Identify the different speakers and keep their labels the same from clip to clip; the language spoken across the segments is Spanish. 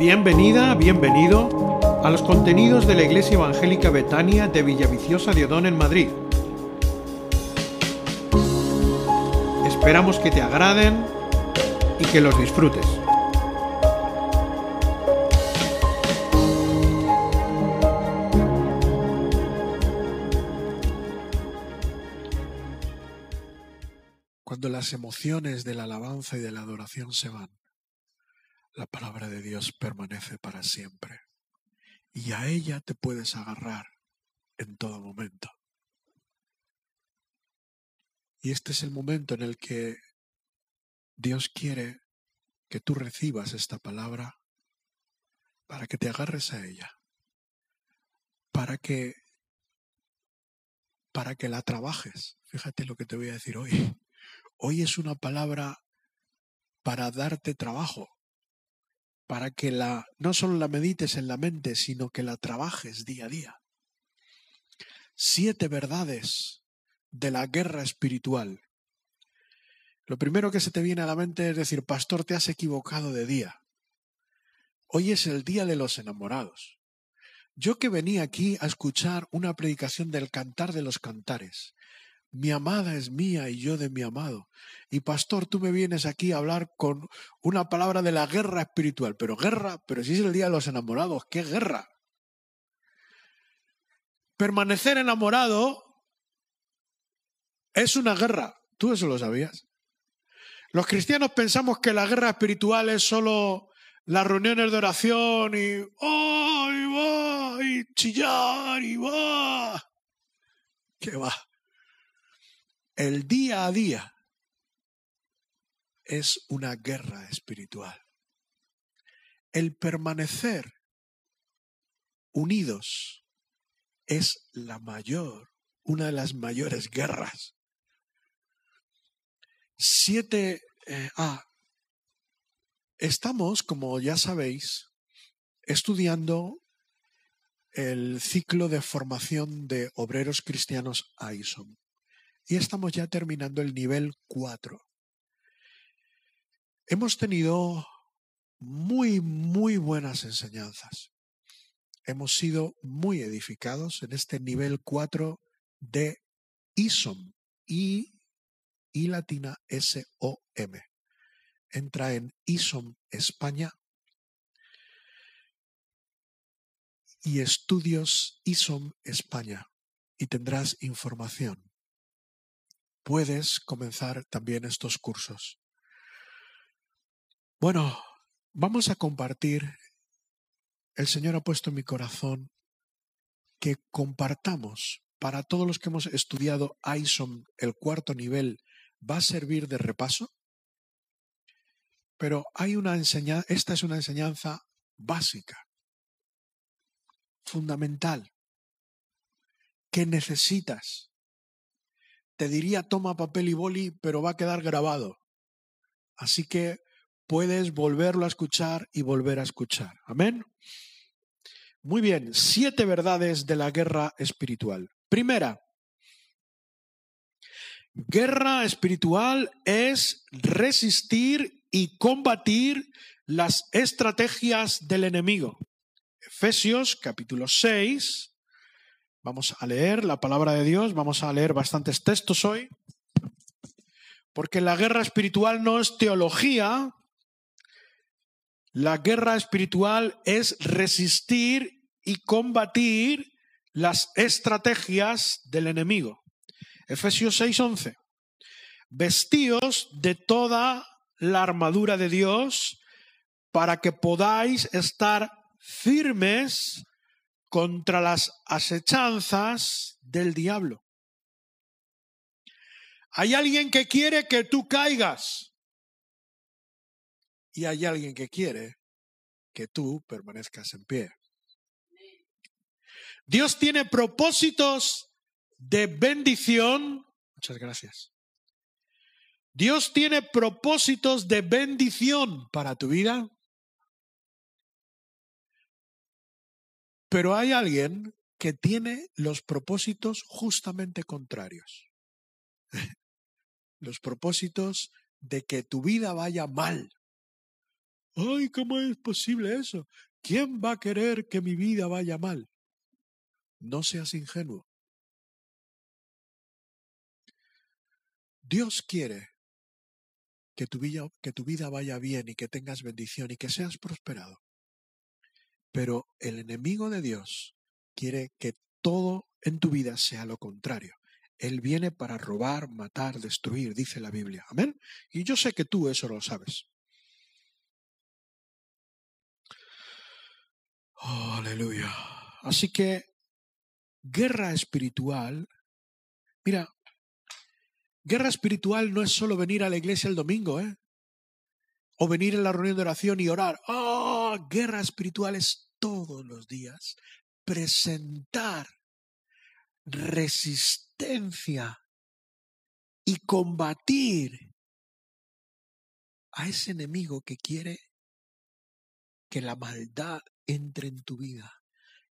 Speaker 1: Bienvenida, bienvenido a los contenidos de la Iglesia Evangélica Betania de Villaviciosa de Odón en Madrid. Esperamos que te agraden y que los disfrutes.
Speaker 2: Cuando las emociones de la alabanza y de la adoración se van, la palabra de Dios permanece para siempre. Y a ella te puedes agarrar en todo momento. Y este es el momento en el que Dios quiere que tú recibas esta palabra para que te agarres a ella, para que para que la trabajes. Fíjate lo que te voy a decir hoy. Hoy es una palabra para darte trabajo, para que la no solo la medites en la mente, sino que la trabajes día a día. Siete verdades de la guerra espiritual. Lo primero que se te viene a la mente es decir, pastor, te has equivocado de día. Hoy es el día de los enamorados. Yo que venía aquí a escuchar una predicación del cantar de los cantares, mi amada es mía y yo de mi amado. Y pastor, tú me vienes aquí a hablar con una palabra de la guerra espiritual. Pero guerra, pero si es el día de los enamorados, ¿qué guerra? Permanecer enamorado es una guerra. ¿Tú eso lo sabías? Los cristianos pensamos que la guerra espiritual es solo las reuniones de oración y ¡ay, va! y chillar y va. ¿Qué va? El día a día es una guerra espiritual. El permanecer unidos es la mayor, una de las mayores guerras. Siete eh, A. Estamos, como ya sabéis, estudiando el ciclo de formación de obreros cristianos ISOM y estamos ya terminando el nivel 4. Hemos tenido muy, muy buenas enseñanzas. Hemos sido muy edificados en este nivel 4 de ISOM, I, I latina S-O-M. Entra en ISOM España y estudios ISOM España y tendrás información puedes comenzar también estos cursos. Bueno, vamos a compartir. El Señor ha puesto en mi corazón que compartamos para todos los que hemos estudiado ISOM, el cuarto nivel, va a servir de repaso. Pero hay una enseñanza, esta es una enseñanza básica, fundamental, que necesitas te diría toma papel y boli, pero va a quedar grabado. Así que puedes volverlo a escuchar y volver a escuchar. Amén. Muy bien, siete verdades de la guerra espiritual. Primera, guerra espiritual es resistir y combatir las estrategias del enemigo. Efesios capítulo 6, Vamos a leer la palabra de Dios, vamos a leer bastantes textos hoy, porque la guerra espiritual no es teología, la guerra espiritual es resistir y combatir las estrategias del enemigo. Efesios 6:11. Vestíos de toda la armadura de Dios para que podáis estar firmes contra las asechanzas del diablo. Hay alguien que quiere que tú caigas y hay alguien que quiere que tú permanezcas en pie. Dios tiene propósitos de bendición. Muchas gracias. Dios tiene propósitos de bendición para tu vida Pero hay alguien que tiene los propósitos justamente contrarios. los propósitos de que tu vida vaya mal. Ay, ¿cómo es posible eso? ¿Quién va a querer que mi vida vaya mal? No seas ingenuo. Dios quiere que tu, vida, que tu vida vaya bien y que tengas bendición y que seas prosperado. Pero el enemigo de Dios quiere que todo en tu vida sea lo contrario. Él viene para robar, matar, destruir, dice la Biblia. Amén. Y yo sé que tú eso lo sabes. aleluya. Así que guerra espiritual, mira, guerra espiritual no es solo venir a la iglesia el domingo, ¿eh? O venir en la reunión de oración y orar. Oh, guerra espiritual es todos los días presentar resistencia y combatir a ese enemigo que quiere que la maldad entre en tu vida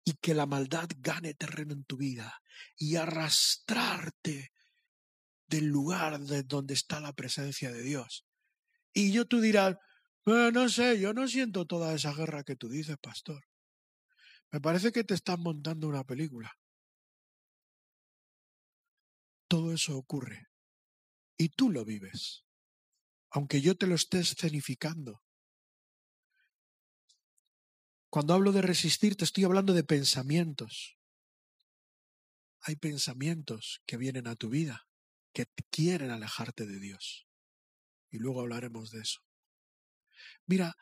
Speaker 2: y que la maldad gane terreno en tu vida y arrastrarte del lugar de donde está la presencia de Dios. Y yo tú dirás, no sé, yo no siento toda esa guerra que tú dices, pastor. Me parece que te estás montando una película. Todo eso ocurre. Y tú lo vives. Aunque yo te lo esté escenificando. Cuando hablo de resistir, te estoy hablando de pensamientos. Hay pensamientos que vienen a tu vida que quieren alejarte de Dios. Y luego hablaremos de eso. Mira,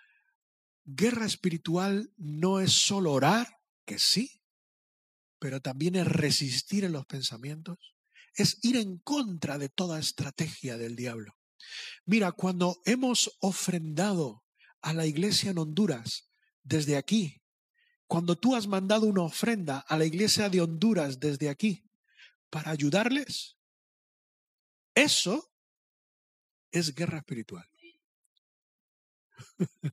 Speaker 2: guerra espiritual no es solo orar, que sí, pero también es resistir en los pensamientos, es ir en contra de toda estrategia del diablo. Mira, cuando hemos ofrendado a la iglesia en Honduras desde aquí, cuando tú has mandado una ofrenda a la iglesia de Honduras desde aquí para ayudarles, eso es guerra espiritual.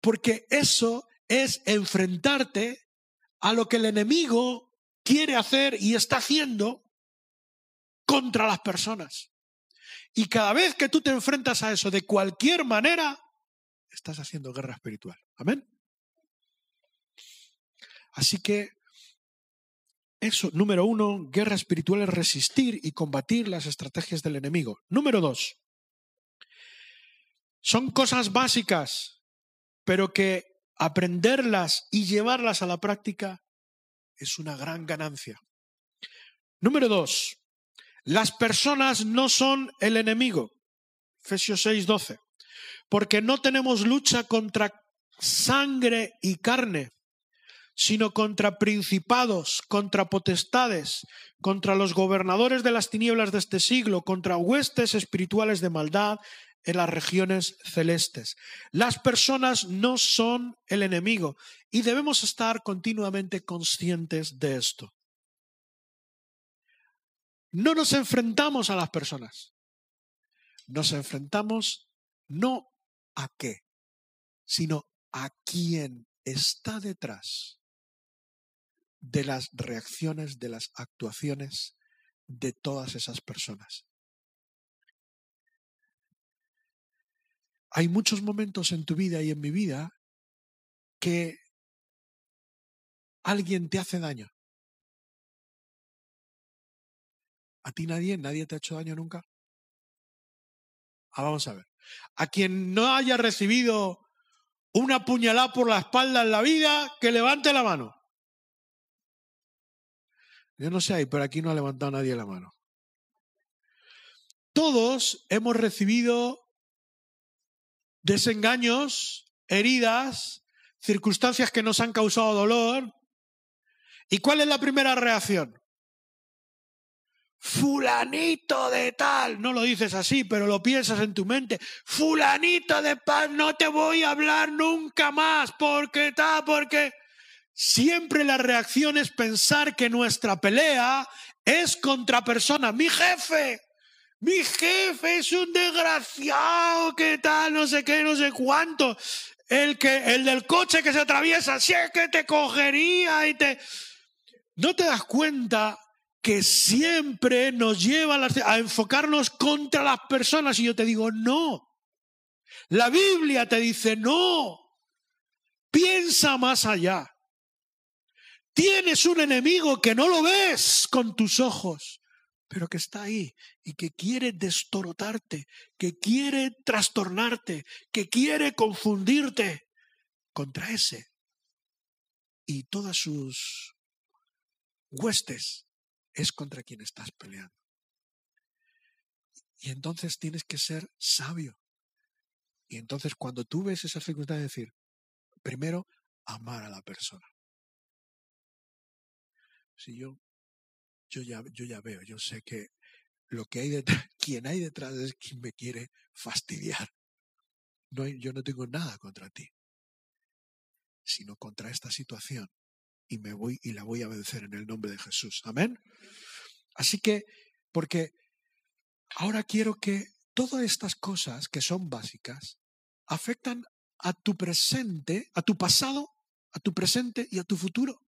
Speaker 2: Porque eso es enfrentarte a lo que el enemigo quiere hacer y está haciendo contra las personas. Y cada vez que tú te enfrentas a eso de cualquier manera, estás haciendo guerra espiritual. Amén. Así que eso, número uno, guerra espiritual es resistir y combatir las estrategias del enemigo. Número dos, son cosas básicas, pero que aprenderlas y llevarlas a la práctica es una gran ganancia. Número dos, las personas no son el enemigo. Efesios 6, 12 porque no tenemos lucha contra sangre y carne, sino contra principados, contra potestades, contra los gobernadores de las tinieblas de este siglo, contra huestes espirituales de maldad en las regiones celestes. Las personas no son el enemigo y debemos estar continuamente conscientes de esto. No nos enfrentamos a las personas, nos enfrentamos no a qué, sino a quién está detrás de las reacciones, de las actuaciones de todas esas personas. Hay muchos momentos en tu vida y en mi vida que alguien te hace daño. ¿A ti nadie? ¿Nadie te ha hecho daño nunca? Ah, vamos a ver. A quien no haya recibido una puñalada por la espalda en la vida, que levante la mano. Yo no sé, pero aquí no ha levantado nadie la mano. Todos hemos recibido desengaños, heridas, circunstancias que nos han causado dolor. ¿Y cuál es la primera reacción? fulanito de tal, no lo dices así, pero lo piensas en tu mente, fulanito de tal, no te voy a hablar nunca más, porque tal, porque siempre la reacción es pensar que nuestra pelea es contra personas, mi jefe, mi jefe es un desgraciado, que tal, no sé qué, no sé cuánto, el que, el del coche que se atraviesa, si es que te cogería y te... ¿No te das cuenta que siempre nos lleva a enfocarnos contra las personas. Y yo te digo, no. La Biblia te dice, no, piensa más allá. Tienes un enemigo que no lo ves con tus ojos, pero que está ahí y que quiere destorotarte, que quiere trastornarte, que quiere confundirte contra ese. Y todas sus huestes es contra quien estás peleando. Y entonces tienes que ser sabio. Y entonces cuando tú ves esa circunstancia, decir, primero, amar a la persona. Si yo, yo ya, yo ya veo, yo sé que lo que hay detrás, quien hay detrás es quien me quiere fastidiar. No yo no tengo nada contra ti, sino contra esta situación. Y me voy y la voy a vencer en el nombre de Jesús. Amén. Así que, porque ahora quiero que todas estas cosas que son básicas afectan a tu presente, a tu pasado, a tu presente y a tu futuro.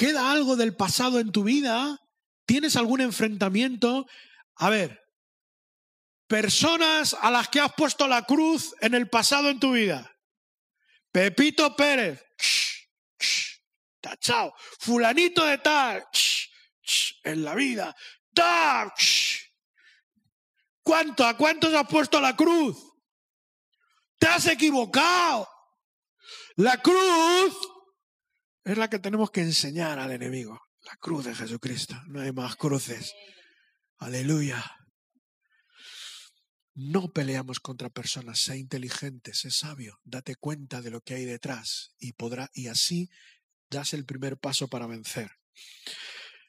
Speaker 2: ¿Queda algo del pasado en tu vida? ¿Tienes algún enfrentamiento? A ver, personas a las que has puesto la cruz en el pasado en tu vida. Pepito Pérez, tachao. Fulanito de tal, en la vida. ¿Cuánto? ¿A cuántos has puesto la cruz? Te has equivocado. La cruz es la que tenemos que enseñar al enemigo. La cruz de Jesucristo. No hay más cruces. Aleluya. No peleamos contra personas, sé inteligente, sé sabio, date cuenta de lo que hay detrás y podrá y así das el primer paso para vencer.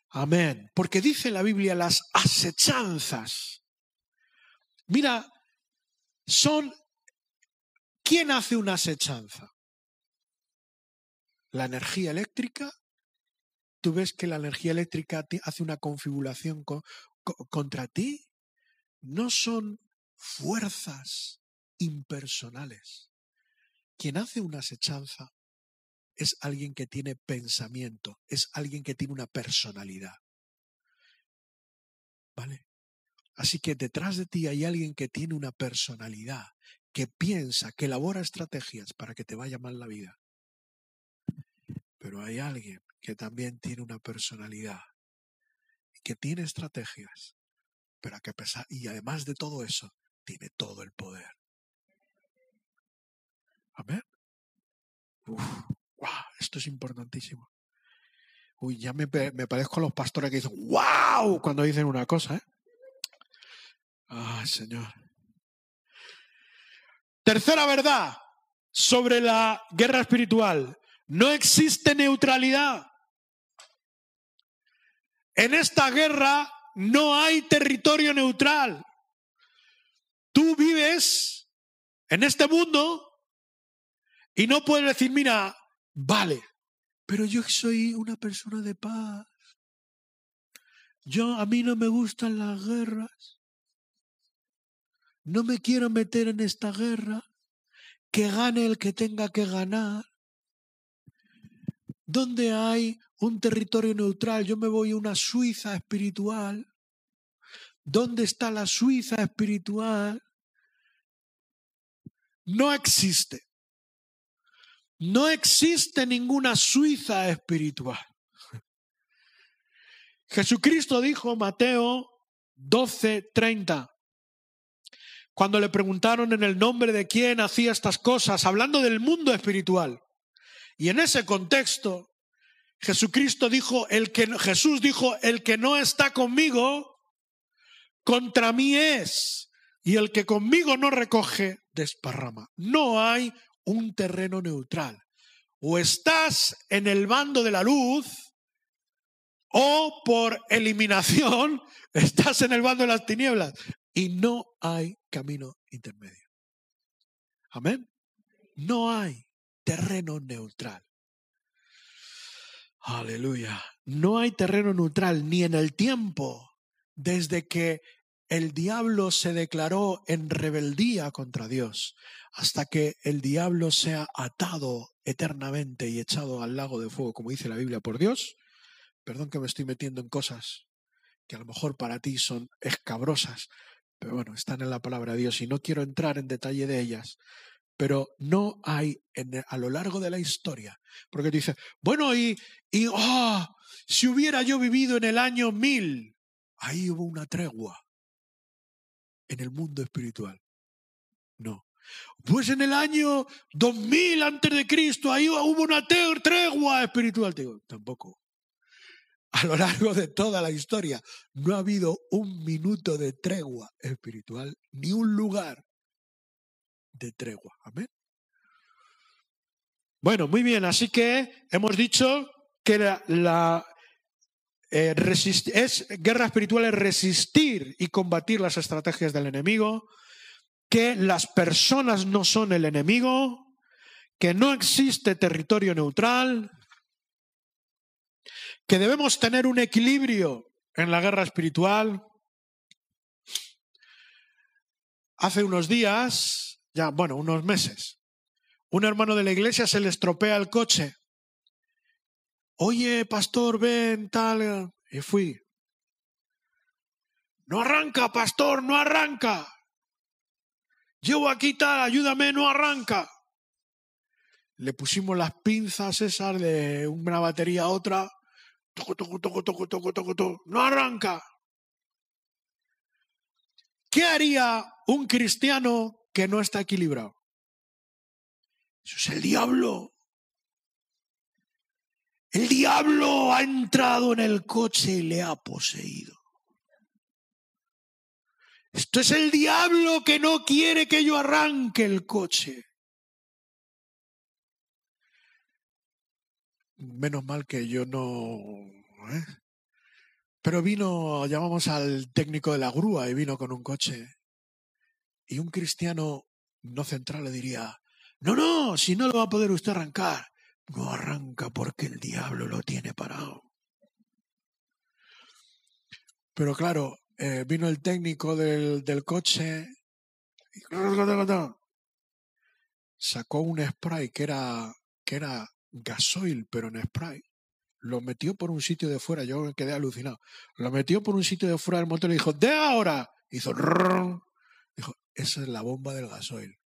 Speaker 2: Amén. Porque dice la Biblia las acechanzas. Mira, son ¿quién hace una acechanza? La energía eléctrica, tú ves que la energía eléctrica hace una configuración contra ti, no son fuerzas impersonales. Quien hace una acechanza es alguien que tiene pensamiento, es alguien que tiene una personalidad. ¿Vale? Así que detrás de ti hay alguien que tiene una personalidad, que piensa, que elabora estrategias para que te vaya mal la vida. Pero hay alguien que también tiene una personalidad, que tiene estrategias, pero que pesar, y además de todo eso, tiene todo el poder. Amén. Uf, wow, esto es importantísimo. Uy, ya me, me parezco a los pastores que dicen wow cuando dicen una cosa, ¿eh? Ay, Señor. Tercera verdad sobre la guerra espiritual. No existe neutralidad. En esta guerra no hay territorio neutral. Tú vives en este mundo y no puedes decir, mira, vale, pero yo soy una persona de paz. Yo a mí no me gustan las guerras. No me quiero meter en esta guerra. Que gane el que tenga que ganar. ¿Dónde hay un territorio neutral? Yo me voy a una Suiza espiritual. ¿Dónde está la Suiza espiritual? No existe. No existe ninguna Suiza espiritual. Jesucristo dijo, Mateo 12:30, cuando le preguntaron en el nombre de quién hacía estas cosas, hablando del mundo espiritual. Y en ese contexto, Jesucristo dijo, el que, Jesús dijo, el que no está conmigo, contra mí es. Y el que conmigo no recoge, desparrama. No hay un terreno neutral. O estás en el bando de la luz, o por eliminación estás en el bando de las tinieblas. Y no hay camino intermedio. Amén. No hay terreno neutral. Aleluya. No hay terreno neutral ni en el tiempo desde que el diablo se declaró en rebeldía contra Dios hasta que el diablo sea atado eternamente y echado al lago de fuego, como dice la Biblia, por Dios. Perdón que me estoy metiendo en cosas que a lo mejor para ti son escabrosas,
Speaker 3: pero bueno, están en la palabra de Dios y no quiero entrar en detalle de ellas. Pero no hay a lo largo de la historia, porque dice, bueno, y, y oh, si hubiera yo vivido en el año mil, ahí hubo una tregua en el mundo espiritual. No. Pues en el año 2000 antes de Cristo, ahí hubo una tregua espiritual. Digo, tampoco. A lo largo de toda la historia no ha habido un minuto de tregua espiritual, ni un lugar de tregua. Amén.
Speaker 2: Bueno, muy bien, así que hemos dicho que la, eh, guerra espiritual es resistir y combatir las estrategias del enemigo, que las personas no son el enemigo, que no existe territorio neutral, que debemos tener un equilibrio en la guerra espiritual. Hace unos días, ya bueno, unos meses, un hermano de la iglesia se le estropea el coche. Oye, pastor, ven, tal. Y fui. No arranca, pastor, no arranca. Llevo aquí tal, ayúdame, no arranca. Le pusimos las pinzas esas de una batería a otra. Toco, toco, toco, toco, toco, toco, toco. No arranca. ¿Qué haría un cristiano que no está equilibrado? Eso es el diablo. El diablo ha entrado en el coche y le ha poseído. Esto es el diablo que no quiere que yo arranque el coche. Menos mal que yo no... ¿eh? Pero vino, llamamos al técnico de la grúa y vino con un coche. Y un cristiano no central le diría, no, no, si no lo va a poder usted arrancar. No arranca porque el diablo lo tiene parado. Pero claro, eh, vino el técnico del, del coche y sacó un spray que era, que era gasoil, pero en spray. Lo metió por un sitio de fuera, yo quedé alucinado. Lo metió por un sitio de fuera del motor y dijo, ¡de ahora! Hizo, esa es la bomba del gasoil.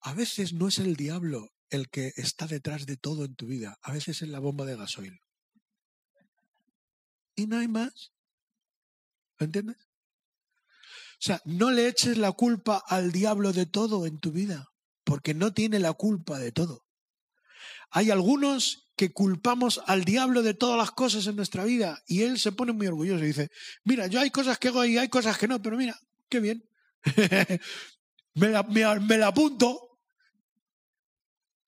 Speaker 2: A veces no es el diablo el que está detrás de todo en tu vida, a veces es la bomba de gasoil. Y no hay más. ¿Entiendes? O sea, no le eches la culpa al diablo de todo en tu vida, porque no tiene la culpa de todo. Hay algunos que culpamos al diablo de todas las cosas en nuestra vida y él se pone muy orgulloso y dice, mira, yo hay cosas que hago y hay cosas que no, pero mira, qué bien. me, la, me la apunto.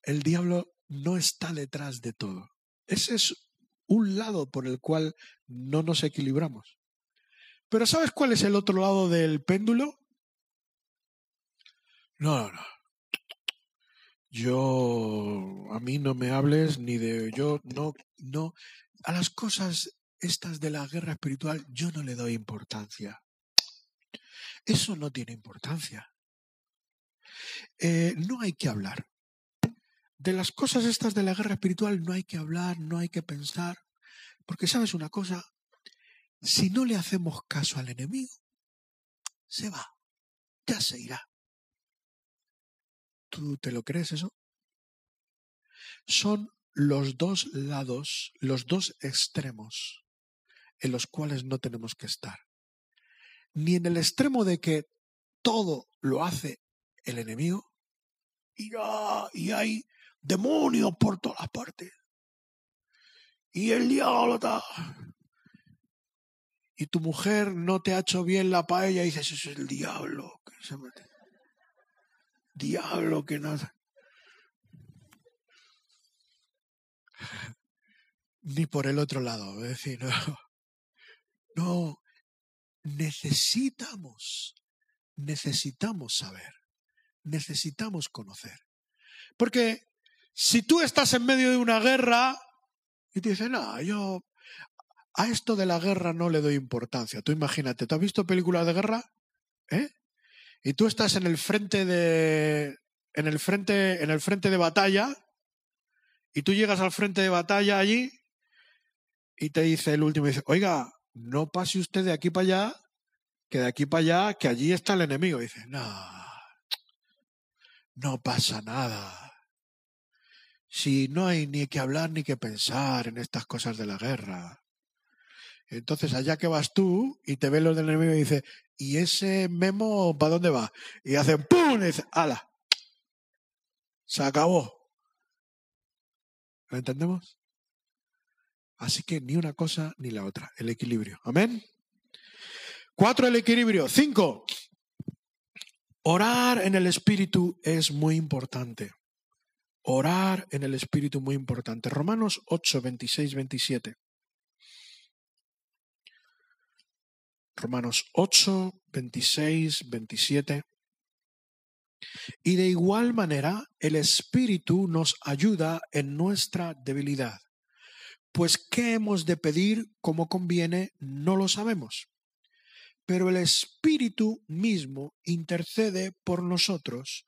Speaker 2: El diablo no está detrás de todo. Ese es un lado por el cual no nos equilibramos. Pero ¿sabes cuál es el otro lado del péndulo? No, no, no. Yo, a mí no me hables ni de, yo no, no, a las cosas estas de la guerra espiritual yo no le doy importancia. Eso no tiene importancia. Eh, no hay que hablar. De las cosas estas de la guerra espiritual no hay que hablar, no hay que pensar, porque sabes una cosa, si no le hacemos caso al enemigo, se va, ya se irá. ¿Tú te lo crees eso? Son los dos lados, los dos extremos en los cuales no tenemos que estar. Ni en el extremo de que todo lo hace el enemigo y, y hay demonios por todas partes. Y el diablo está y tu mujer no te ha hecho bien la paella y dices, eso es el diablo. Que se mete. Diablo que no. Ni por el otro lado, es decir, no. No, necesitamos, necesitamos saber, necesitamos conocer. Porque si tú estás en medio de una guerra y te dices, no, yo a esto de la guerra no le doy importancia. Tú imagínate, ¿tú has visto películas de guerra? ¿Eh? Y tú estás en el frente de en el frente en el frente de batalla y tú llegas al frente de batalla allí y te dice el último dice, "Oiga, no pase usted de aquí para allá que de aquí para allá, que allí está el enemigo. Dice, no, no pasa nada. Si no hay ni que hablar ni que pensar en estas cosas de la guerra. Entonces allá que vas tú y te ven los del enemigo y dice, ¿y ese memo para dónde va? Y hacen ¡pum! y dice, ¡ala! Se acabó. ¿Lo entendemos? Así que ni una cosa ni la otra, el equilibrio. Amén. Cuatro, el equilibrio. Cinco, orar en el Espíritu es muy importante. Orar en el Espíritu muy importante. Romanos 8, 26, 27. Romanos 8, 26, 27. Y de igual manera, el Espíritu nos ayuda en nuestra debilidad. Pues qué hemos de pedir como conviene, no lo sabemos. Pero el Espíritu mismo intercede por nosotros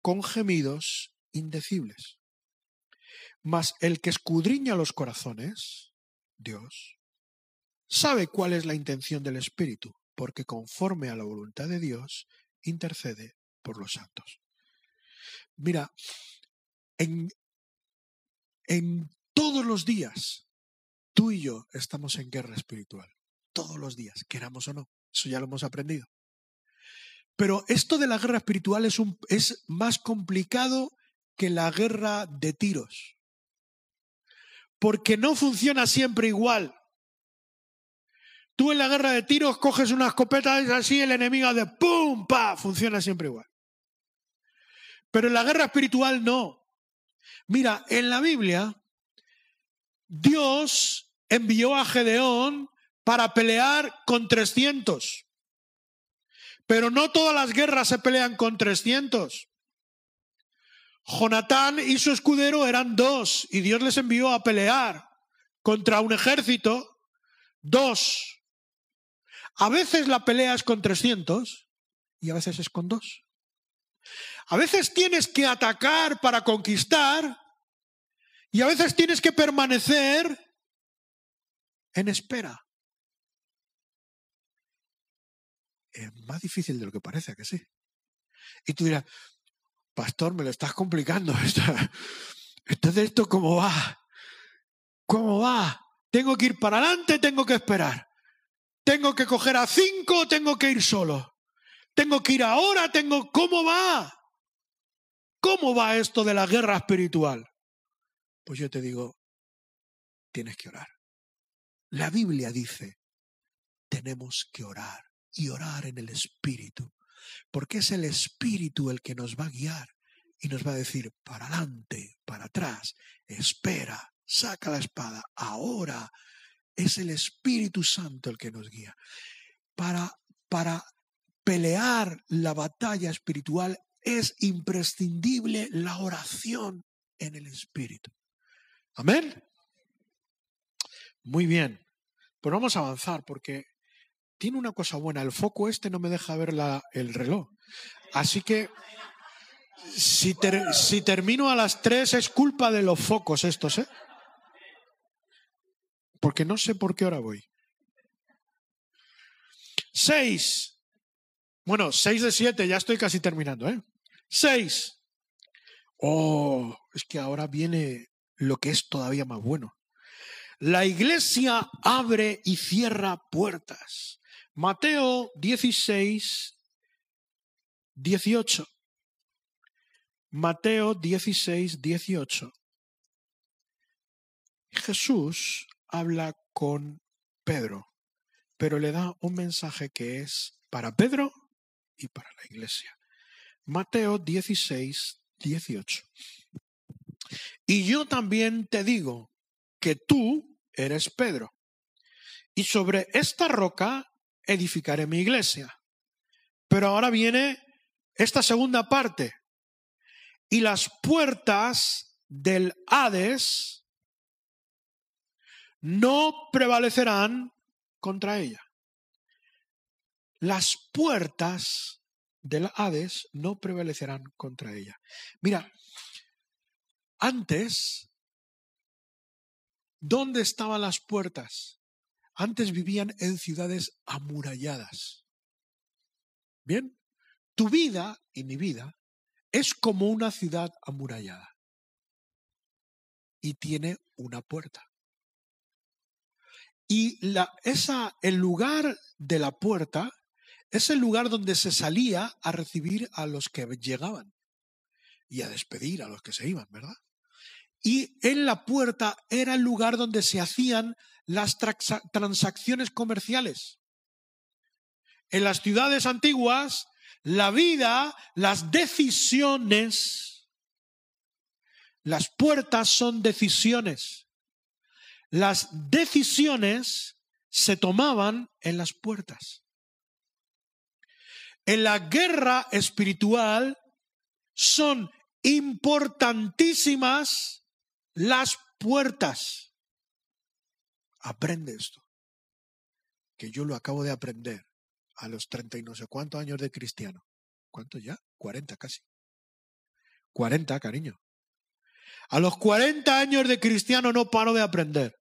Speaker 2: con gemidos indecibles. Mas el que escudriña los corazones, Dios, sabe cuál es la intención del Espíritu, porque conforme a la voluntad de Dios, intercede por los santos. Mira, en, en todos los días, tú y yo estamos en guerra espiritual. Todos los días, queramos o no. Eso ya lo hemos aprendido. Pero esto de la guerra espiritual es, más complicado que la guerra de tiros. Porque no funciona siempre igual. Tú en la guerra de tiros coges una escopeta y así, el enemigo de ¡pum! ¡pa! Funciona siempre igual. Pero en la guerra espiritual no. Mira, en la Biblia, Dios envió a Gedeón para pelear con 300. Pero no todas las guerras se pelean con 300. Jonatán y su escudero eran dos y Dios les envió a pelear contra un ejército, dos. A veces la pelea es con 300 y a veces es con dos. A veces tienes que atacar para conquistar y a veces tienes que permanecer en espera. Es más difícil de lo que parece, que sí? Y tú dirás, pastor, me lo estás complicando. Entonces, ¿esto cómo va? ¿Cómo va? ¿Tengo que ir para adelante? ¿Tengo que esperar? ¿Tengo que coger a cinco o tengo que ir solo? ¿Tengo que ir ahora? ¿Tengo... ¿Cómo va? ¿Cómo va esto de la guerra espiritual? Pues yo te digo, tienes que orar. La Biblia dice, tenemos que orar y orar en el Espíritu, porque es el Espíritu el que nos va a guiar y nos va a decir, para adelante, para atrás, espera, saca la espada, ahora. Es el Espíritu Santo el que nos guía. Para, para pelear la batalla espiritual es imprescindible la oración en el Espíritu. Amén. Muy bien. Pues vamos a avanzar porque tiene una cosa buena. El foco este no me deja ver la, el reloj. Así que si, si termino a las tres es culpa de los focos estos, ¿eh? Porque no sé por qué hora voy. Seis. Bueno, seis de siete, ya estoy casi terminando, ¿eh? Seis. Oh, es que ahora viene lo que es todavía más bueno. La iglesia abre y cierra puertas. Mateo 16, 18. Mateo 16, 18. Jesús habla con Pedro, pero le da un mensaje que es para Pedro y para la iglesia. Mateo 16, 18. Y yo también te digo que tú eres Pedro, y sobre esta roca edificaré mi iglesia. Pero ahora viene esta segunda parte. Y las puertas del Hades no prevalecerán contra ella. Las puertas del Hades no prevalecerán contra ella. Mira, antes, ¿dónde estaban las puertas? Antes vivían en ciudades amuralladas. Bien, tu vida y mi vida es como una ciudad amurallada y tiene una puerta. Y la, esa, el lugar de la puerta es el lugar donde se salía a recibir a los que llegaban y a despedir a los que se iban, ¿verdad? Y en la puerta era el lugar donde se hacían las transacciones comerciales. En las ciudades antiguas, la vida, las decisiones, las puertas son decisiones. Las decisiones se tomaban en las puertas. En la guerra espiritual son importantísimas las puertas. Aprende esto, que yo lo acabo de aprender a los treinta y no sé cuántos años de cristiano. ¿Cuánto ya? Cuarenta casi. Cuarenta, cariño. A los cuarenta años de cristiano no paro de aprender.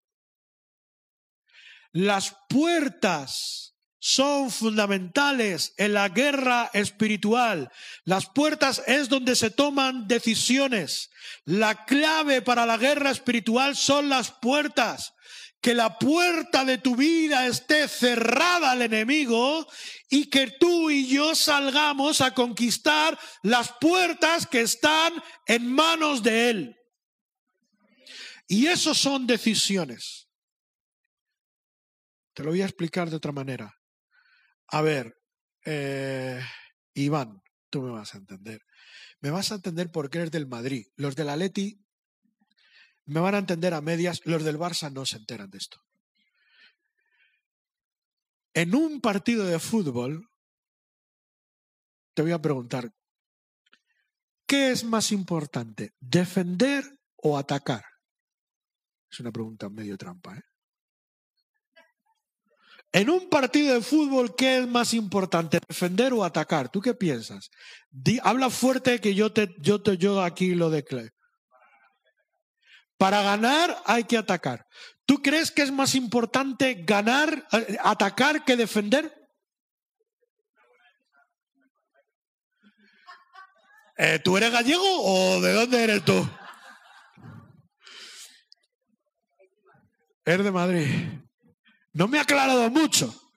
Speaker 2: Las puertas son fundamentales en la guerra espiritual. Las puertas es donde se toman decisiones. La clave para la guerra espiritual son las puertas. Que la puerta de tu vida esté cerrada al enemigo y que tú y yo salgamos a conquistar las puertas que están en manos de Él. Y eso son decisiones. Te lo voy a explicar de otra manera. A ver, eh, Iván, tú me vas a entender. Me vas a entender porque eres del Madrid. Los del Atleti me van a entender a medias. Los del Barça no se enteran de esto. En un partido de fútbol, te voy a preguntar, ¿qué es más importante, defender o atacar? Es una pregunta medio trampa, ¿eh? En un partido de fútbol, ¿qué es más importante, defender o atacar? ¿Tú qué piensas? habla fuerte que yo te, yo te, yo aquí lo declaro. Para ganar hay que atacar. ¿Tú crees que es más importante ganar, eh, atacar que defender? Eh, ¿Tú eres gallego o de dónde eres tú? Eres de Madrid. No me ha aclarado mucho.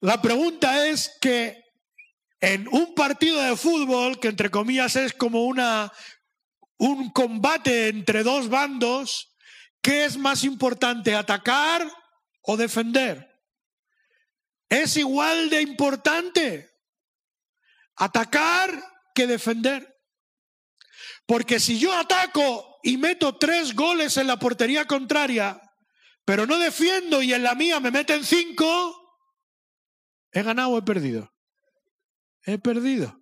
Speaker 2: La pregunta es que en un partido de fútbol, que entre comillas es como una, un combate entre dos bandos, ¿qué es más importante, atacar o defender? Es igual de importante atacar que defender. Porque si yo ataco y meto tres goles en la portería contraria, pero no defiendo y en la mía me meten cinco, ¿he ganado o he perdido? He perdido.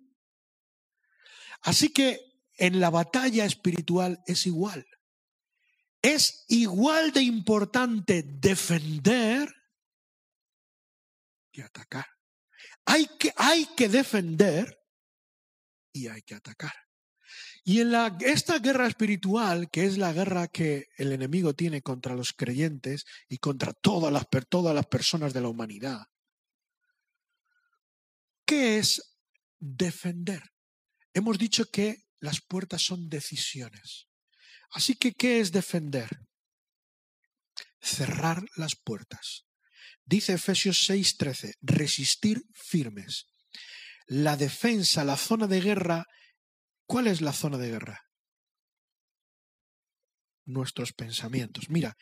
Speaker 2: Así que en la batalla espiritual es igual. Es igual de importante defender que atacar. Hay que, hay que defender y hay que atacar. Y en la, esta guerra espiritual, que es la guerra que el enemigo tiene contra los creyentes y contra todas las, todas las personas de la humanidad, ¿qué es defender? Hemos dicho que las puertas son decisiones. Así que, ¿qué es defender? Cerrar las puertas. Dice Efesios 6:13, resistir firmes. La defensa, la zona de guerra ¿Cuál es la zona de guerra? Nuestros pensamientos. Mira,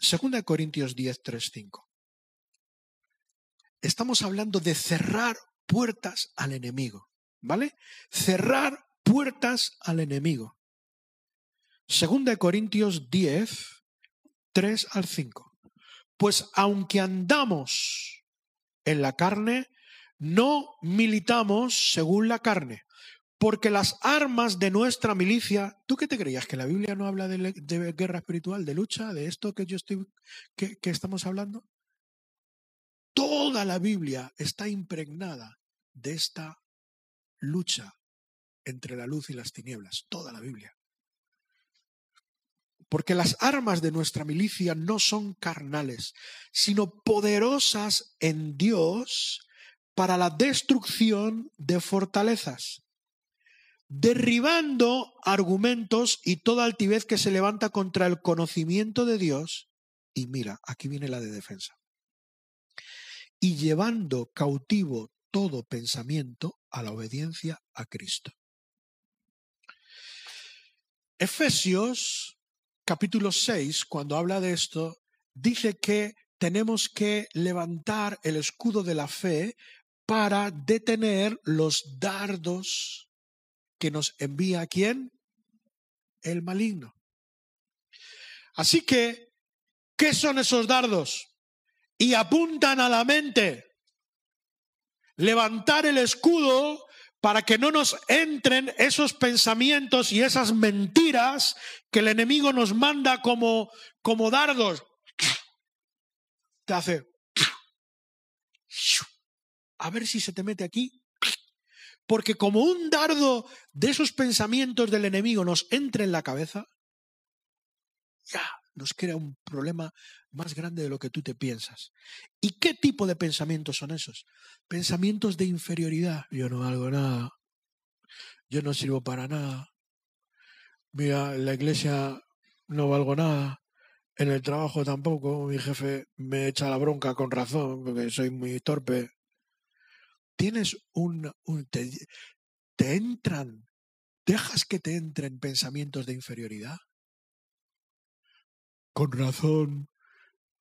Speaker 2: 2 Corintios 10, 3, 5. Estamos hablando de cerrar puertas al enemigo, ¿vale? Cerrar puertas al enemigo. 2 Corintios 10, 3 al 5. Pues aunque andamos en la carne, no militamos según la carne, porque las armas de nuestra milicia, ¿tú qué te creías? ¿Que la Biblia no habla de, guerra espiritual, de lucha, de esto que yo estoy, que, estamos hablando? Toda la Biblia está impregnada de esta lucha entre la luz y las tinieblas, toda la Biblia. Porque las armas de nuestra milicia no son carnales, sino poderosas en Dios para la destrucción de fortalezas, derribando argumentos y toda altivez que se levanta contra el conocimiento de Dios. Y mira, aquí viene la de defensa. Y llevando cautivo todo pensamiento a la obediencia a Cristo. Efesios capítulo 6, cuando habla de esto, dice que tenemos que levantar el escudo de la fe para detener los dardos que nos envía quién? El maligno. Así que, ¿qué son esos dardos? Y apuntan a la mente. Levantar el escudo para que no nos entren esos pensamientos y esas mentiras que el enemigo nos manda como, como dardos. Te hace. A ver si se te mete aquí. Porque como un dardo de esos pensamientos del enemigo nos entra en la cabeza, ya nos crea un problema más grande de lo que tú te piensas. ¿Y qué tipo de pensamientos son esos? Pensamientos de inferioridad. Yo no valgo nada. Yo no sirvo para nada. Mira, en la iglesia no valgo nada. En el trabajo tampoco. Mi jefe me echa la bronca con razón porque soy muy torpe. Tienes un... te, te entran, dejas que te entren pensamientos de inferioridad. Con razón,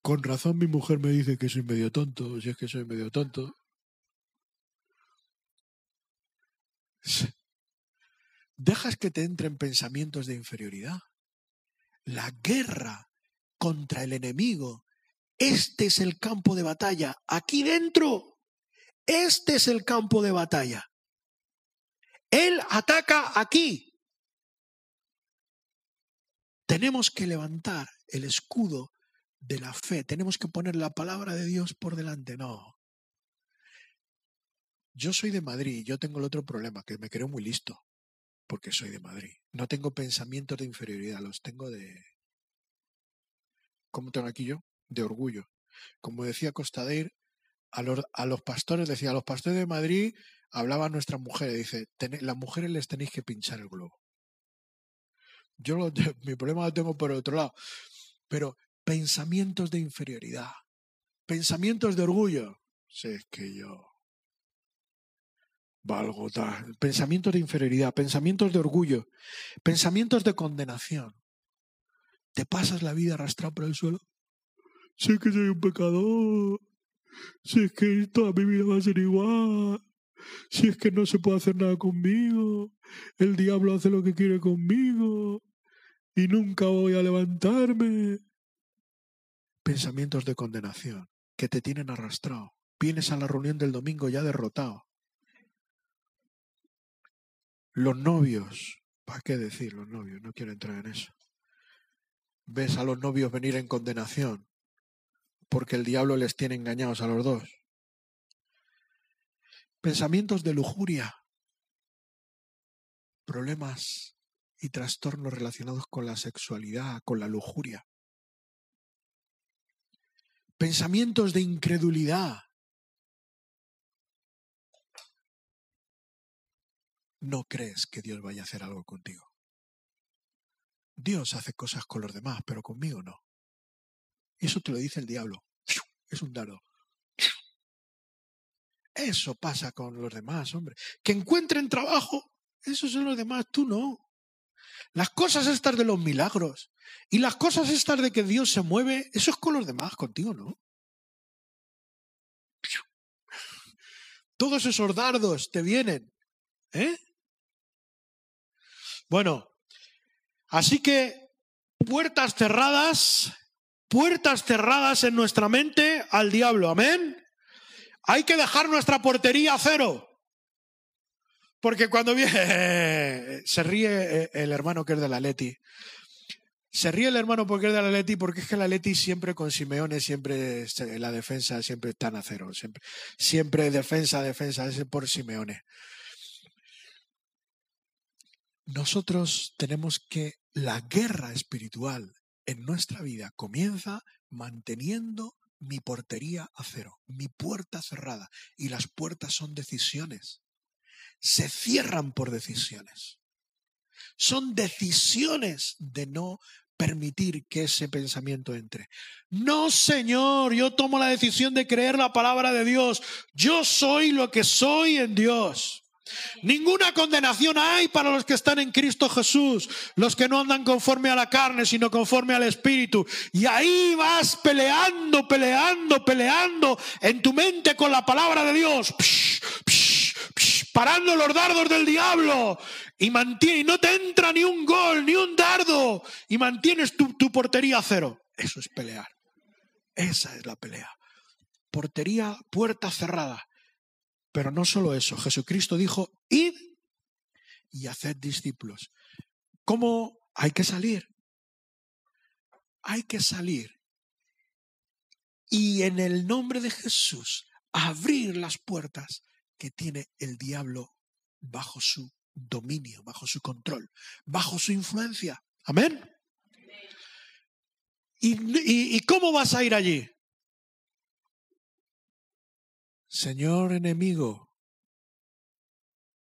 Speaker 2: con razón mi mujer me dice que soy medio tonto, si es que soy medio tonto. Dejas que te entren pensamientos de inferioridad. La guerra contra el enemigo, este es el campo de batalla, aquí dentro. Este es el campo de batalla. Él ataca aquí. Tenemos que levantar el escudo de la fe. Tenemos que poner la palabra de Dios por delante. No. Yo soy de Madrid, yo tengo el otro problema, que me creo muy listo, porque soy de Madrid. No tengo pensamientos de inferioridad, los tengo de... ¿Cómo tengo aquí yo? De orgullo. Como decía Costadeir, a los, pastores, decía, a los pastores de Madrid hablaban nuestras mujeres, dice, las mujeres les tenéis que pinchar el globo. Yo mi problema lo tengo por otro lado. Pero pensamientos de inferioridad, pensamientos de orgullo. Si es que yo valgo tal. Pensamientos de inferioridad, pensamientos de orgullo, pensamientos de condenación. ¿Te pasas la vida arrastrado por el suelo? Es que soy un pecador. Si es que toda mi vida va a ser igual. Si es que no se puede hacer nada conmigo. El diablo hace lo que quiere conmigo y nunca voy a levantarme. Pensamientos de condenación que te tienen arrastrado. Vienes a la reunión del domingo ya derrotado. Los novios, ¿para qué decir los novios? No quiero entrar en eso. Ves a los novios venir en condenación porque el diablo les tiene engañados a los dos. Pensamientos de lujuria, problemas y trastornos relacionados con la sexualidad, con la lujuria. Pensamientos de incredulidad. No crees que Dios vaya a hacer algo contigo. Dios hace cosas con los demás, pero conmigo no. Eso te lo dice el diablo. Es un dardo. Eso pasa con los demás, hombre. Que encuentren trabajo, eso son los demás, tú no. Las cosas estas de los milagros y las cosas estas de que Dios se mueve, eso es con los demás, contigo no. Todos esos dardos te vienen. ¿Eh? Bueno, así que puertas cerradas, puertas cerradas en nuestra mente al diablo, amén. Hay que dejar nuestra portería a cero. Porque cuando viene, se ríe eh, el hermano que es de la Leti. Se ríe el hermano porque es de la Leti, porque es que la Leti siempre con Simeone, siempre la defensa siempre está a cero. Siempre, siempre defensa, defensa, es por Simeone. Nosotros tenemos que la guerra espiritual en nuestra vida comienza manteniendo mi portería a cero, mi puerta cerrada. Y las puertas son decisiones. Se cierran por decisiones. Son decisiones de no permitir que ese pensamiento entre. No, Señor, yo tomo la decisión de creer la palabra de Dios. Yo soy lo que soy en Dios. Ninguna condenación hay para los que están en Cristo Jesús, los que no andan conforme a la carne, sino conforme al Espíritu. Y ahí vas peleando, peleando, peleando en tu mente con la palabra de Dios, parando los dardos del diablo. Y, mantiene, y no te entra ni un gol, ni un dardo, y mantienes tu, tu portería a cero. Eso es pelear. Esa es la pelea. Portería, puerta cerrada. Pero no solo eso, Jesucristo dijo, id y haced discípulos. ¿Cómo hay que salir? Hay que salir y en el nombre de Jesús abrir las puertas que tiene el diablo bajo su dominio, bajo su control, bajo su influencia. Amén. ¿Y, y cómo vas a ir allí? Señor enemigo,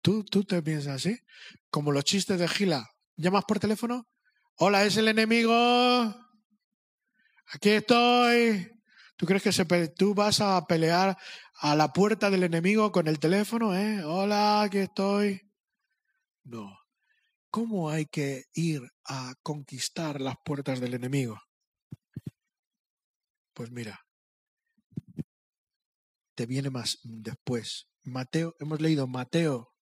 Speaker 2: ¿tú, tú te piensas así? Como los chistes de Gila. ¿Llamas por teléfono? Hola, es el enemigo. Aquí estoy. ¿Tú crees que tú vas a pelear a la puerta del enemigo con el teléfono? ¿eh? Hola, aquí estoy. No. ¿Cómo hay que ir a conquistar las puertas del enemigo? Pues mira, te viene más después. Mateo, hemos leído Mateo,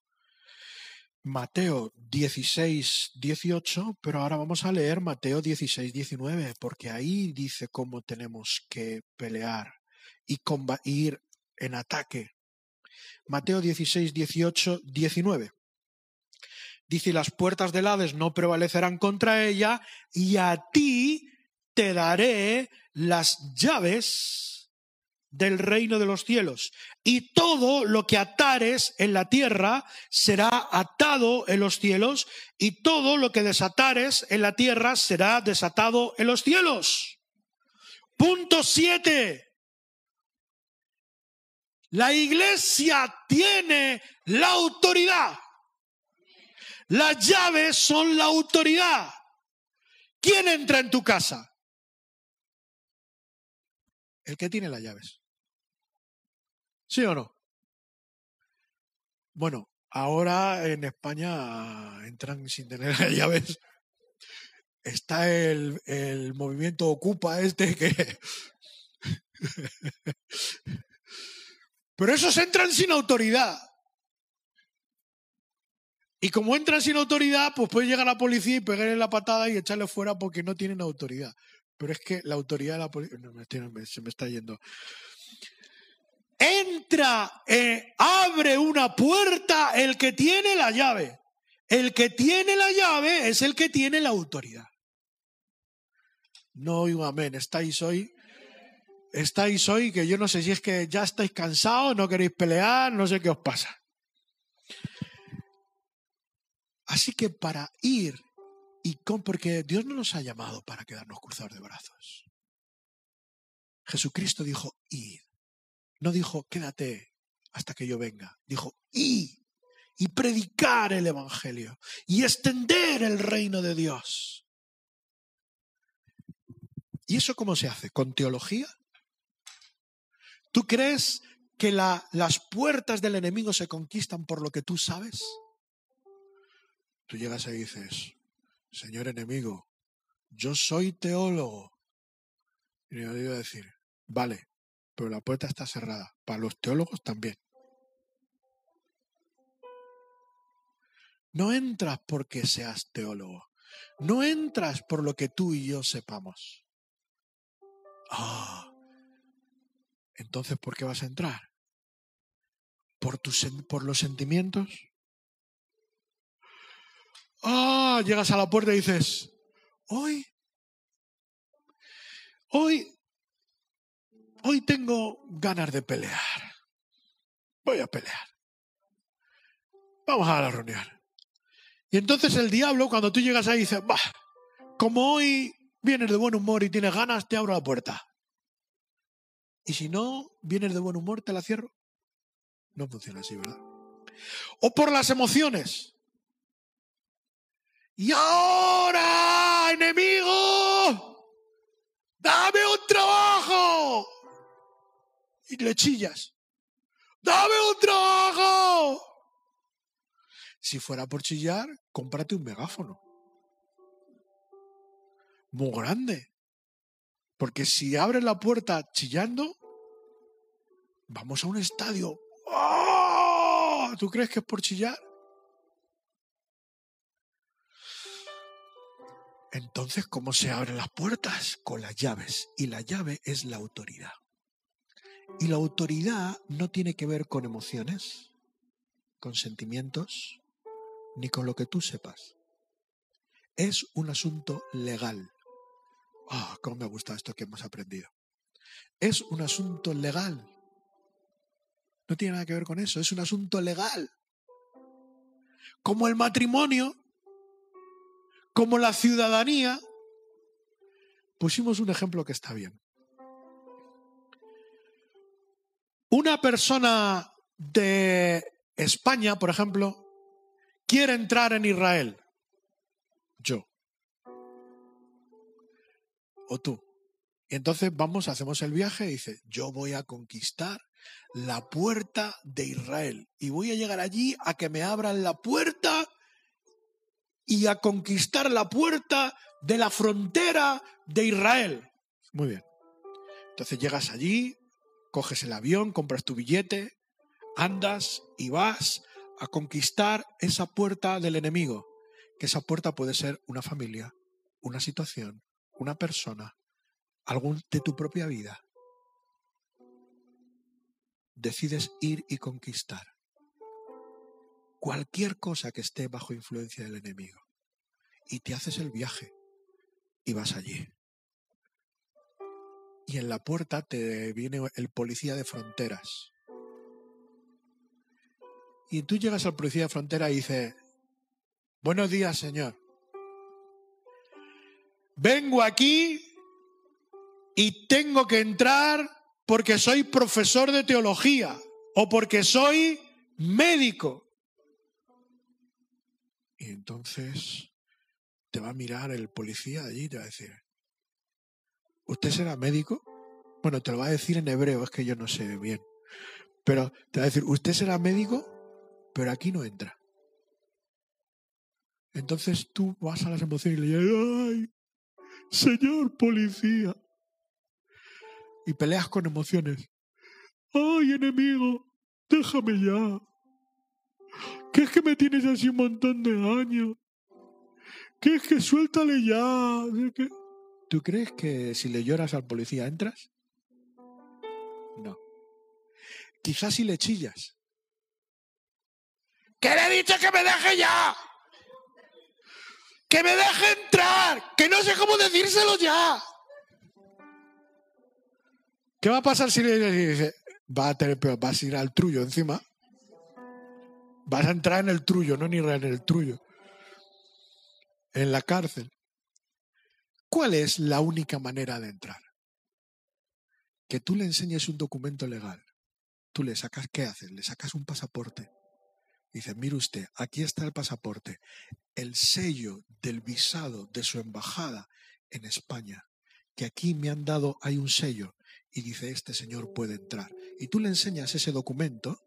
Speaker 2: Mateo 16, 18, pero ahora vamos a leer Mateo 16, 19, porque ahí dice cómo tenemos que pelear y ir en ataque. Mateo 16, 18, 19. Dice, las puertas del Hades no prevalecerán contra ella, y a ti te daré las llaves del reino de los cielos. Y todo lo que atares en la tierra será atado en los cielos, y todo lo que desatares en la tierra será desatado en los cielos. Punto siete. La iglesia tiene la autoridad. Las llaves son la autoridad. ¿Quién entra en tu casa? El que tiene las llaves. ¿Sí o no? Bueno, ahora en España entran sin tener llaves. Está el, el movimiento Ocupa este que... Pero esos entran sin autoridad. Y como entran sin autoridad, pues puede llegar la policía y pegarle la patada y echarle fuera porque no tienen autoridad. Pero es que la autoridad de la policía... No, se me está yendo entra, eh, abre una puerta el que tiene la llave. El que tiene la llave es el que tiene la autoridad. No oigo amén. ¿Estáis hoy? Estáis hoy que yo no sé si es que ya estáis cansados, no queréis pelear, no sé qué os pasa. Así que para ir y con, porque Dios no nos ha llamado para quedarnos cruzados de brazos. Jesucristo dijo, id. No dijo, quédate hasta que yo venga. Dijo, y, y predicar el Evangelio y extender el reino de Dios. ¿Y eso cómo se hace? ¿Con teología? ¿Tú crees que la, las puertas del enemigo se conquistan por lo que tú sabes? Tú llegas y dices, Señor enemigo, yo soy teólogo. Y yo digo decir, vale, pero la puerta está cerrada. Para los teólogos también. No entras porque seas teólogo. No entras por lo que tú y yo sepamos. Ah, entonces, ¿por qué vas a entrar? ¿Por, tus, por los sentimientos? Ah, llegas a la puerta y dices, hoy, hoy hoy tengo ganas de pelear. Voy a pelear. Vamos a la reunión. Y entonces el diablo, cuando tú llegas ahí, dice, bah, como hoy vienes de buen humor y tienes ganas, te abro la puerta. Y si no vienes de buen humor, te la cierro. No funciona así, ¿verdad? O por las emociones. Y ahora, enemigo, dame un trabajo. Y le chillas. Dame un trabajo. Si fuera por chillar, cómprate un megáfono. Muy grande. Porque si abres la puerta chillando, vamos a un estadio. ¡Oh! ¿Tú crees que es por chillar? Entonces, ¿cómo se abren las puertas? Con las llaves. Y la llave es la autoridad. Y la autoridad no tiene que ver con emociones, con sentimientos, ni con lo que tú sepas. Es un asunto legal. Ah, cómo me gusta esto que hemos aprendido. Es un asunto legal. No tiene nada que ver con eso, es un asunto legal. Como el matrimonio, como la ciudadanía. Pusimos un ejemplo que está bien. Una persona de España, por ejemplo, quiere entrar en Israel. Yo. O tú. Y entonces vamos, hacemos el viaje y dice, yo voy a conquistar la puerta de Israel. Y voy a llegar allí a que me abran la puerta y a conquistar la puerta de la frontera de Israel. Muy bien. Entonces llegas allí, coges el avión, compras tu billete, andas y vas a conquistar esa puerta del enemigo, que esa puerta puede ser una familia, una situación, una persona, algún de tu propia vida. Decides ir y conquistar cualquier cosa que esté bajo influencia del enemigo. Y te haces el viaje y vas allí y en la puerta te viene el policía de fronteras. Y tú llegas al policía de frontera y dices, buenos días, señor. Vengo aquí y tengo que entrar porque soy profesor de teología o porque soy médico. Y entonces te va a mirar el policía allí y te va a decir, ¿usted será médico? Bueno, te lo va a decir en hebreo, es que yo no sé bien. Pero te va a decir, usted será médico, pero aquí no entra. Entonces tú vas a las emociones y le dices, ¡ay! Señor policía. Y peleas con emociones. ¡Ay, enemigo! Déjame ya. ¿Qué es que me tienes así un montón de años? ¿Qué es que suéltale ya? ¿Qué? ¿Tú crees que si le lloras al policía entras? No. Quizás si le chillas. ¿Qué le he dicho que me deje ya? ¡Que me deje entrar! ¡Que no sé cómo decírselo ya! ¿Qué va a pasar si le dice, va a tener peor, vas a ir al trullo encima? Vas a entrar en el trullo, no ni en el trullo. En la cárcel. ¿Cuál es la única manera de entrar? Que tú le enseñes un documento legal. Tú le sacas, ¿qué haces? Le sacas un pasaporte. Dice, mire usted, aquí está el pasaporte, el sello del visado de su embajada en España, que aquí me han dado, hay un sello, y dice, este señor puede entrar. Y tú le enseñas ese documento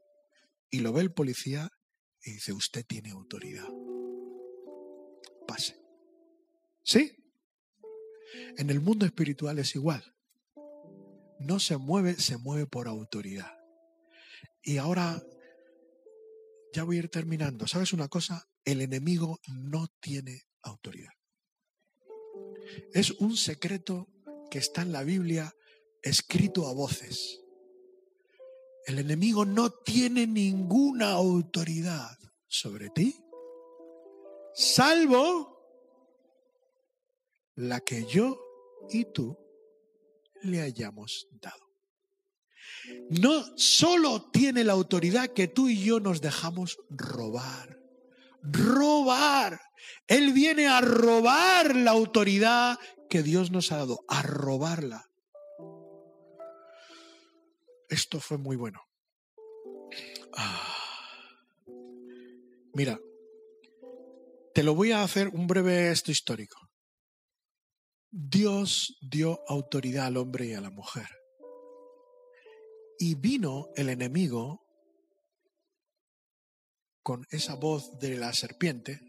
Speaker 2: y lo ve el policía y dice, usted tiene autoridad. Pase. ¿Sí? En el mundo espiritual es igual. No se mueve, se mueve por autoridad. Y ahora, ya voy a ir terminando. ¿Sabes una cosa? El enemigo no tiene autoridad. Es un secreto que está en la Biblia escrito a voces. El enemigo no tiene ninguna autoridad sobre ti, salvo la que yo y tú le hayamos dado. No solo tiene la autoridad que tú y yo nos dejamos robar. Robar. Él viene a robar la autoridad que Dios nos ha dado, a robarla. esto fue muy bueno. Ah. Mira, te lo voy a hacer un breve esto histórico. Dios dio autoridad al hombre y a la mujer. Y vino el enemigo con esa voz de la serpiente.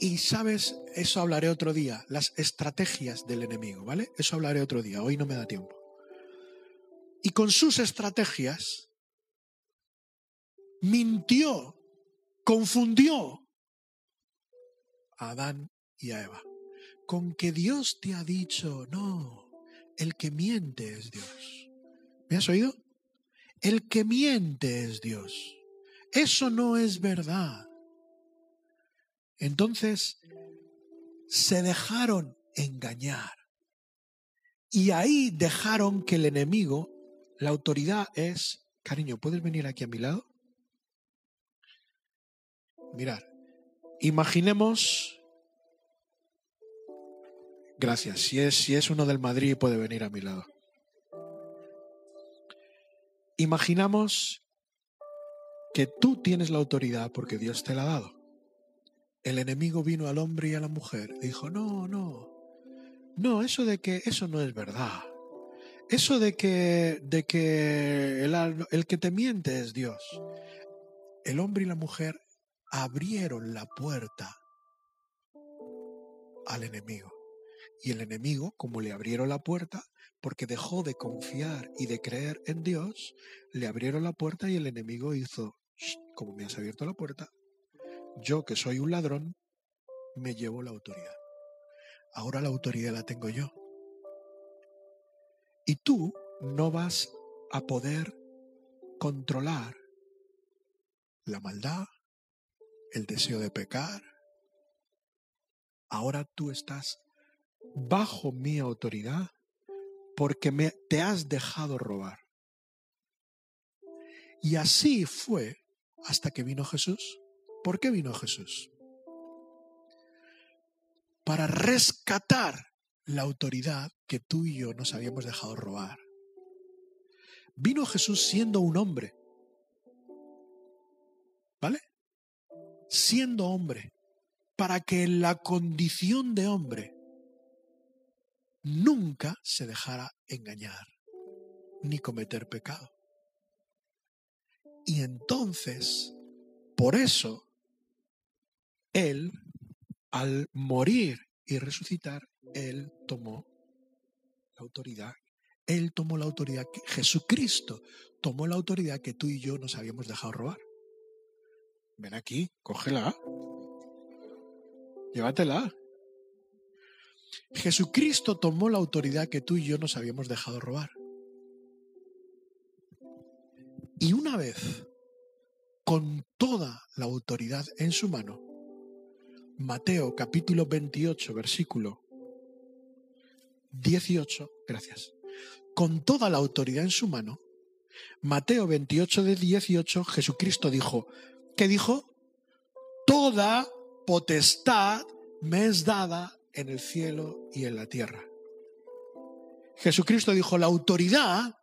Speaker 2: Y sabes, eso hablaré otro día, las estrategias del enemigo, ¿vale? Eso hablaré otro día, hoy no me da tiempo. Y con sus estrategias mintió, confundió a Adán y a Eva. Con que Dios te ha dicho, no, el que miente es Dios. ¿Me has oído? El que miente es Dios. Eso no es verdad. Entonces, se dejaron engañar. Y ahí dejaron que el enemigo, la autoridad es, cariño, ¿puedes venir aquí a mi lado? Mirar, imaginemos, gracias, si es, si es uno del Madrid puede venir a mi lado. Imaginamos que tú tienes la autoridad porque Dios te la ha dado. El enemigo vino al hombre y a la mujer dijo, no, no, no, eso de que eso no es verdad. Eso de que, de que el, el que te miente es Dios. El hombre y la mujer abrieron la puerta al enemigo. Y el enemigo, como le abrieron la puerta, porque dejó de confiar y de creer en Dios, le abrieron la puerta y el enemigo hizo, como me has abierto la puerta, yo que soy un ladrón, me llevo la autoridad. Ahora la autoridad la tengo yo. Y tú no vas a poder controlar la maldad, el deseo de pecar. Ahora tú estás bajo mi autoridad porque me, te has dejado robar. Y así fue hasta que vino Jesús. ¿Por qué vino Jesús? Para rescatar la autoridad que tú y yo nos habíamos dejado robar. Vino Jesús siendo un hombre. ¿Vale? Siendo hombre. Para que en la condición de hombre nunca se dejara engañar ni cometer pecado. Y entonces, por eso, Él, al morir y resucitar, Él tomó la autoridad. Él tomó la autoridad que Jesucristo tomó la autoridad que tú y yo nos habíamos dejado robar. Ven aquí, cógela. Llévatela. Jesucristo tomó la autoridad que tú y yo nos habíamos dejado robar. Y una vez, con toda la autoridad en su mano, Mateo capítulo 28, versículo 18, gracias, con toda la autoridad en su mano, Mateo 28 de 18, Jesucristo dijo, ¿qué dijo? Toda potestad me es dada en el cielo y en la tierra. Jesucristo dijo, la autoridad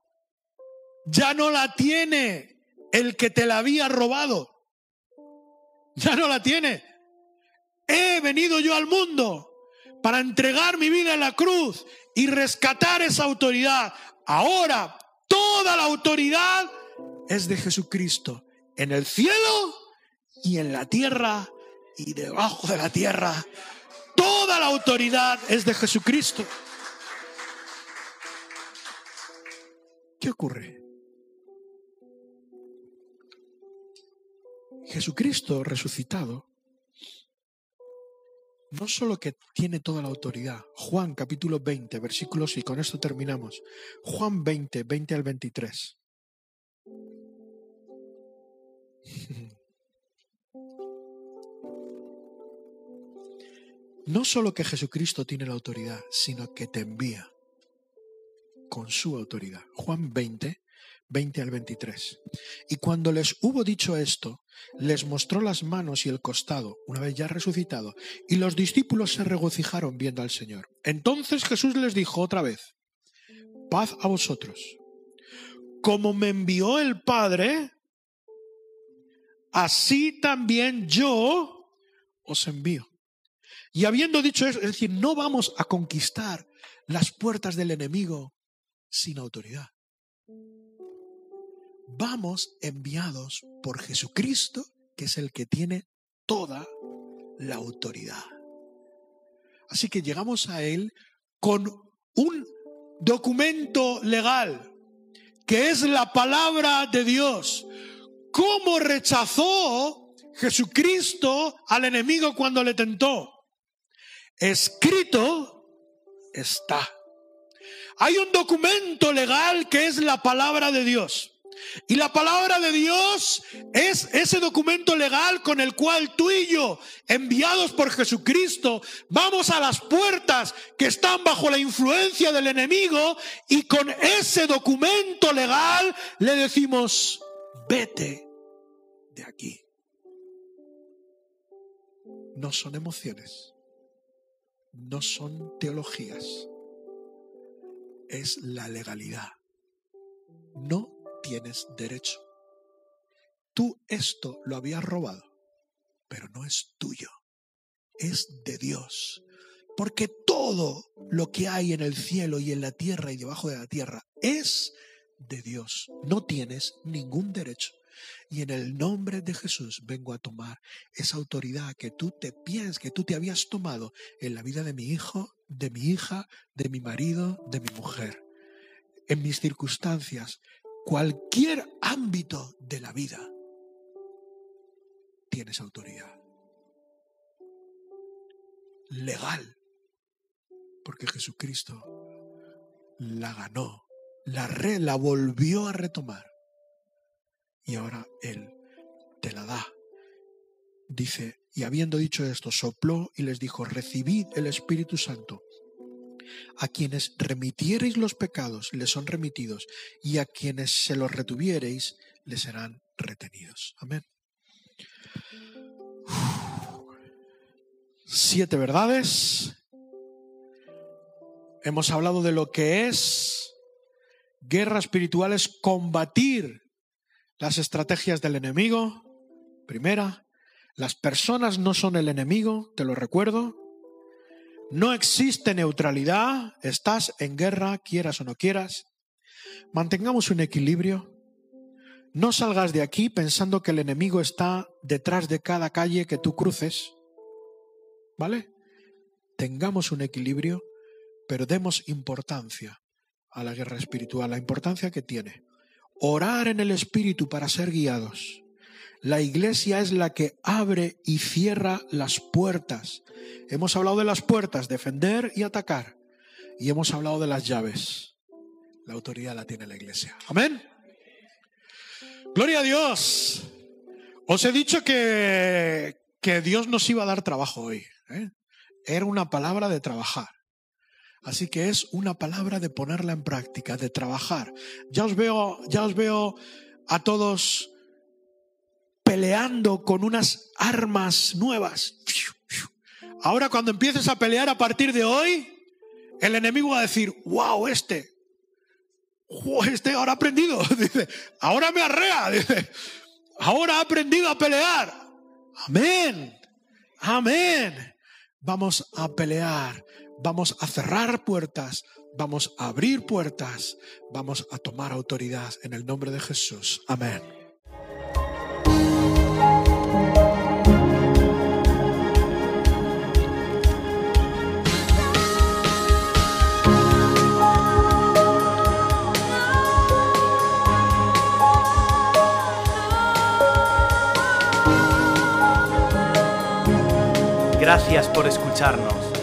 Speaker 2: ya no la tiene el que te la había robado. Ya no la tiene. He venido yo al mundo para entregar mi vida en la cruz y rescatar esa autoridad. Ahora toda la autoridad es de Jesucristo en el cielo y en la tierra y debajo de la tierra. Toda la autoridad es de Jesucristo. ¿Qué ocurre? Jesucristo resucitado no solo que tiene toda la autoridad, Juan capítulo 20, versículos, y con esto terminamos, Juan 20, 20 al 23. No solo que Jesucristo tiene la autoridad, sino que te envía con su autoridad. Juan 20, 20 al 23. Y cuando les hubo dicho esto, les mostró las manos y el costado, una vez ya resucitado, y los discípulos se regocijaron viendo al Señor. Entonces Jesús les dijo otra vez, paz a vosotros. Como me envió el Padre, así también yo os envío. Y habiendo dicho eso, es decir, no vamos a conquistar las puertas del enemigo sin autoridad. Vamos enviados por Jesucristo, que es el que tiene toda la autoridad. Así que llegamos a Él con un documento legal, que es la palabra de Dios. ¿Cómo rechazó Jesucristo al enemigo cuando le tentó? Escrito está. Hay un documento legal que es la palabra de Dios. Y la palabra de Dios es ese documento legal con el cual tú y yo, enviados por Jesucristo, vamos a las puertas que están bajo la influencia del enemigo y con ese documento legal le decimos, vete de aquí. No son emociones, no son teologías, es la legalidad. No tienes derecho. Tú esto lo habías robado, pero no es tuyo, es de Dios. Porque todo lo que hay en el cielo y en la tierra y debajo de la tierra es de Dios. No tienes ningún derecho. Y en el nombre de Jesús vengo a tomar esa autoridad que tú te piensas, que tú te habías tomado en la vida de mi hijo, de mi hija, de mi marido, de mi mujer. En mis circunstancias, cualquier ámbito de la vida, tienes autoridad. Legal. Porque Jesucristo la ganó, la, re, la volvió a retomar. Y ahora Él te la da. Dice, y habiendo dicho esto, sopló y les dijo, recibid el Espíritu Santo. A quienes remitiereis los pecados les son remitidos, y a quienes se los retuviereis les serán retenidos. Amén. Siete verdades. Hemos hablado de lo que es guerra espiritual, es combatir las estrategias del enemigo. Primera, las personas no son el enemigo, te lo recuerdo. No existe neutralidad, estás en guerra, quieras o no quieras. Mantengamos un equilibrio. No salgas de aquí pensando que el enemigo está detrás de cada calle que tú cruces. ¿Vale? Tengamos un equilibrio, pero demos importancia a la guerra espiritual, la importancia que tiene. Orar en el Espíritu para ser guiados. La iglesia es la que abre y cierra las puertas. Hemos hablado de las puertas, defender y atacar. Y hemos hablado de las llaves. La autoridad la tiene la iglesia. Amén. Gloria a Dios. Os he dicho que, que Dios nos iba a dar trabajo hoy. ¿eh? Era una palabra de trabajar. Así que es una palabra de ponerla en práctica, de trabajar. Ya os veo, ya os veo a todos peleando con unas armas nuevas. Ahora cuando empieces a pelear a partir de hoy, el enemigo va a decir, wow, este, este ahora ha aprendido, dice, ahora me arrea, dice, ahora ha aprendido a pelear. Amén, amén. Vamos a pelear, vamos a cerrar puertas, vamos a abrir puertas, vamos a tomar autoridad en el nombre de Jesús. Amén.
Speaker 4: Gracias por escucharnos